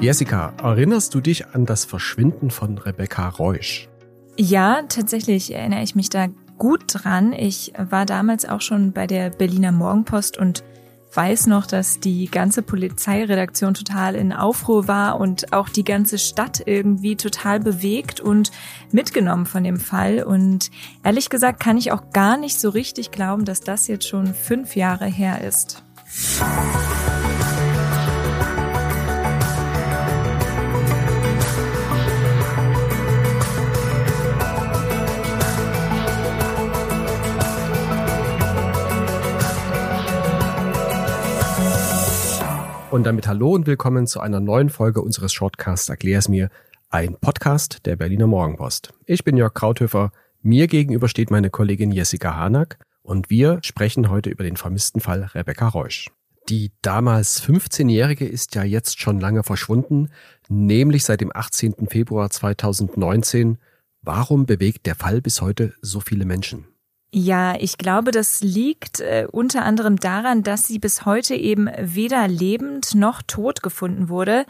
Jessica, erinnerst du dich an das Verschwinden von Rebecca Reusch? Ja, tatsächlich erinnere ich mich da gut dran. Ich war damals auch schon bei der Berliner Morgenpost und weiß noch, dass die ganze Polizeiredaktion total in Aufruhr war und auch die ganze Stadt irgendwie total bewegt und mitgenommen von dem Fall. Und ehrlich gesagt kann ich auch gar nicht so richtig glauben, dass das jetzt schon fünf Jahre her ist. Und damit hallo und willkommen zu einer neuen Folge unseres Shortcasts Erklär es mir, ein Podcast der Berliner Morgenpost. Ich bin Jörg Krauthöfer, mir gegenüber steht meine Kollegin Jessica Hanack und wir sprechen heute über den vermissten Fall Rebecca Reusch. Die damals 15-Jährige ist ja jetzt schon lange verschwunden, nämlich seit dem 18. Februar 2019. Warum bewegt der Fall bis heute so viele Menschen? Ja, ich glaube, das liegt äh, unter anderem daran, dass sie bis heute eben weder lebend noch tot gefunden wurde.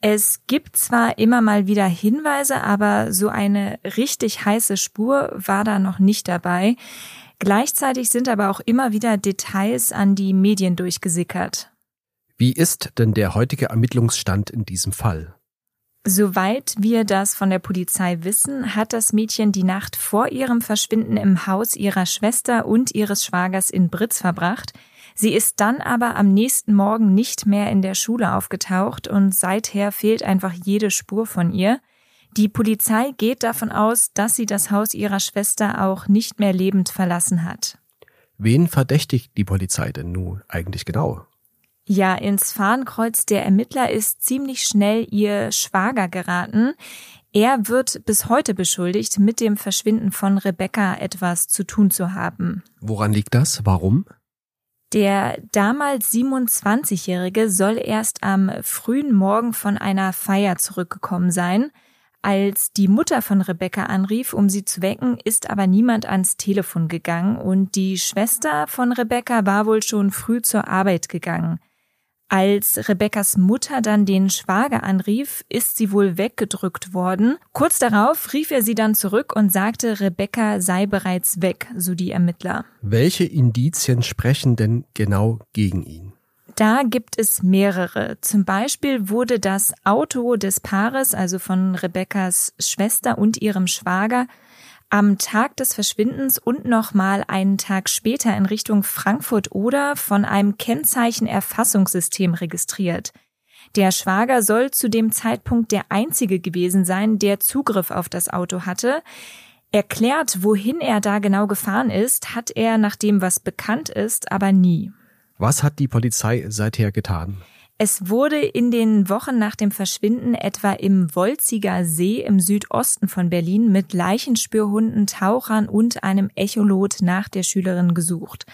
Es gibt zwar immer mal wieder Hinweise, aber so eine richtig heiße Spur war da noch nicht dabei. Gleichzeitig sind aber auch immer wieder Details an die Medien durchgesickert. Wie ist denn der heutige Ermittlungsstand in diesem Fall? Soweit wir das von der Polizei wissen, hat das Mädchen die Nacht vor ihrem Verschwinden im Haus ihrer Schwester und ihres Schwagers in Britz verbracht. Sie ist dann aber am nächsten Morgen nicht mehr in der Schule aufgetaucht und seither fehlt einfach jede Spur von ihr. Die Polizei geht davon aus, dass sie das Haus ihrer Schwester auch nicht mehr lebend verlassen hat. Wen verdächtigt die Polizei denn nun eigentlich genau? Ja, ins Fahnenkreuz der Ermittler ist ziemlich schnell ihr Schwager geraten. Er wird bis heute beschuldigt, mit dem Verschwinden von Rebecca etwas zu tun zu haben. Woran liegt das? Warum? Der damals 27-Jährige soll erst am frühen Morgen von einer Feier zurückgekommen sein. Als die Mutter von Rebecca anrief, um sie zu wecken, ist aber niemand ans Telefon gegangen und die Schwester von Rebecca war wohl schon früh zur Arbeit gegangen. Als Rebekkas Mutter dann den Schwager anrief, ist sie wohl weggedrückt worden. Kurz darauf rief er sie dann zurück und sagte, Rebecca sei bereits weg, so die Ermittler. Welche Indizien sprechen denn genau gegen ihn? Da gibt es mehrere. Zum Beispiel wurde das Auto des Paares, also von Rebekkas Schwester und ihrem Schwager, am Tag des Verschwindens und nochmal einen Tag später in Richtung Frankfurt oder von einem Kennzeichenerfassungssystem registriert. Der Schwager soll zu dem Zeitpunkt der einzige gewesen sein, der Zugriff auf das Auto hatte. Erklärt, wohin er da genau gefahren ist, hat er nach dem, was bekannt ist, aber nie. Was hat die Polizei seither getan? Es wurde in den Wochen nach dem Verschwinden etwa im Wolziger See im Südosten von Berlin mit Leichenspürhunden, Tauchern und einem Echolot nach der Schülerin gesucht.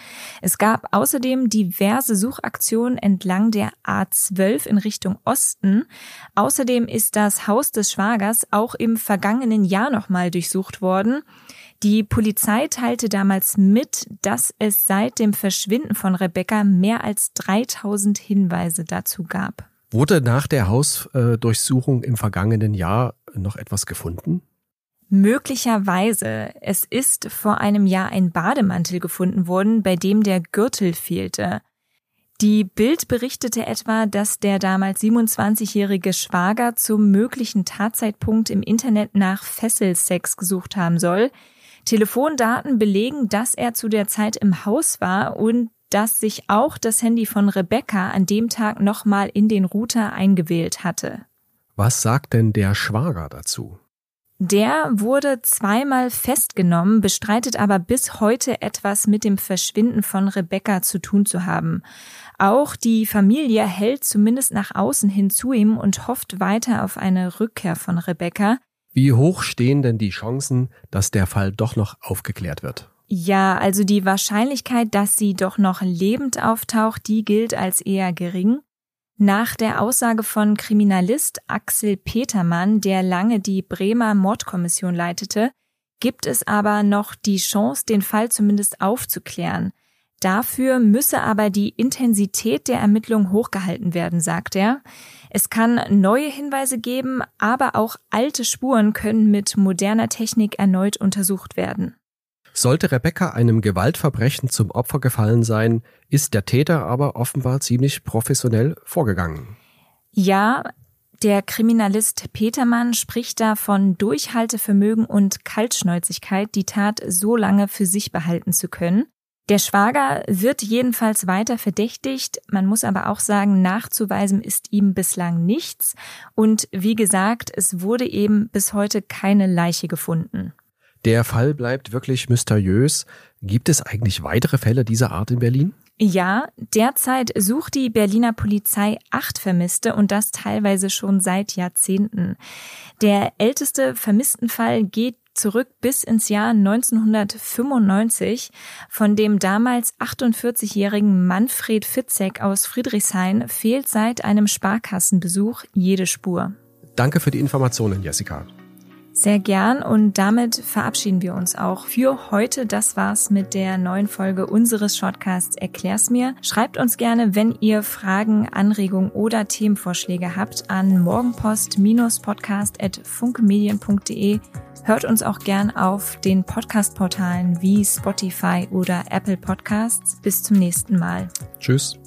Es gab außerdem diverse Suchaktionen entlang der A12 in Richtung Osten. Außerdem ist das Haus des Schwagers auch im vergangenen Jahr nochmal durchsucht worden. Die Polizei teilte damals mit, dass es seit dem Verschwinden von Rebecca mehr als 3000 Hinweise dazu gab. Wurde nach der Hausdurchsuchung im vergangenen Jahr noch etwas gefunden? Möglicherweise. Es ist vor einem Jahr ein Bademantel gefunden worden, bei dem der Gürtel fehlte. Die Bild berichtete etwa, dass der damals 27-jährige Schwager zum möglichen Tatzeitpunkt im Internet nach Fesselsex gesucht haben soll. Telefondaten belegen, dass er zu der Zeit im Haus war und dass sich auch das Handy von Rebecca an dem Tag nochmal in den Router eingewählt hatte. Was sagt denn der Schwager dazu? Der wurde zweimal festgenommen, bestreitet aber bis heute etwas mit dem Verschwinden von Rebecca zu tun zu haben. Auch die Familie hält zumindest nach außen hin zu ihm und hofft weiter auf eine Rückkehr von Rebecca. Wie hoch stehen denn die Chancen, dass der Fall doch noch aufgeklärt wird? Ja, also die Wahrscheinlichkeit, dass sie doch noch lebend auftaucht, die gilt als eher gering. Nach der Aussage von Kriminalist Axel Petermann, der lange die Bremer Mordkommission leitete, gibt es aber noch die Chance, den Fall zumindest aufzuklären. Dafür müsse aber die Intensität der Ermittlung hochgehalten werden, sagt er. Es kann neue Hinweise geben, aber auch alte Spuren können mit moderner Technik erneut untersucht werden. Sollte Rebecca einem Gewaltverbrechen zum Opfer gefallen sein, ist der Täter aber offenbar ziemlich professionell vorgegangen. Ja, der Kriminalist Petermann spricht da von Durchhaltevermögen und Kaltschnäuzigkeit, die Tat so lange für sich behalten zu können. Der Schwager wird jedenfalls weiter verdächtigt. Man muss aber auch sagen, nachzuweisen ist ihm bislang nichts. Und wie gesagt, es wurde eben bis heute keine Leiche gefunden. Der Fall bleibt wirklich mysteriös. Gibt es eigentlich weitere Fälle dieser Art in Berlin? Ja, derzeit sucht die Berliner Polizei acht Vermisste und das teilweise schon seit Jahrzehnten. Der älteste Vermisstenfall geht zurück bis ins Jahr 1995. Von dem damals 48-jährigen Manfred Fitzek aus Friedrichshain fehlt seit einem Sparkassenbesuch jede Spur. Danke für die Informationen, Jessica. Sehr gern und damit verabschieden wir uns auch für heute. Das war's mit der neuen Folge unseres Shortcasts Erklär's mir. Schreibt uns gerne, wenn ihr Fragen, Anregungen oder Themenvorschläge habt an morgenpost-podcast.funkemedien.de. Hört uns auch gern auf den Podcast-Portalen wie Spotify oder Apple Podcasts. Bis zum nächsten Mal. Tschüss.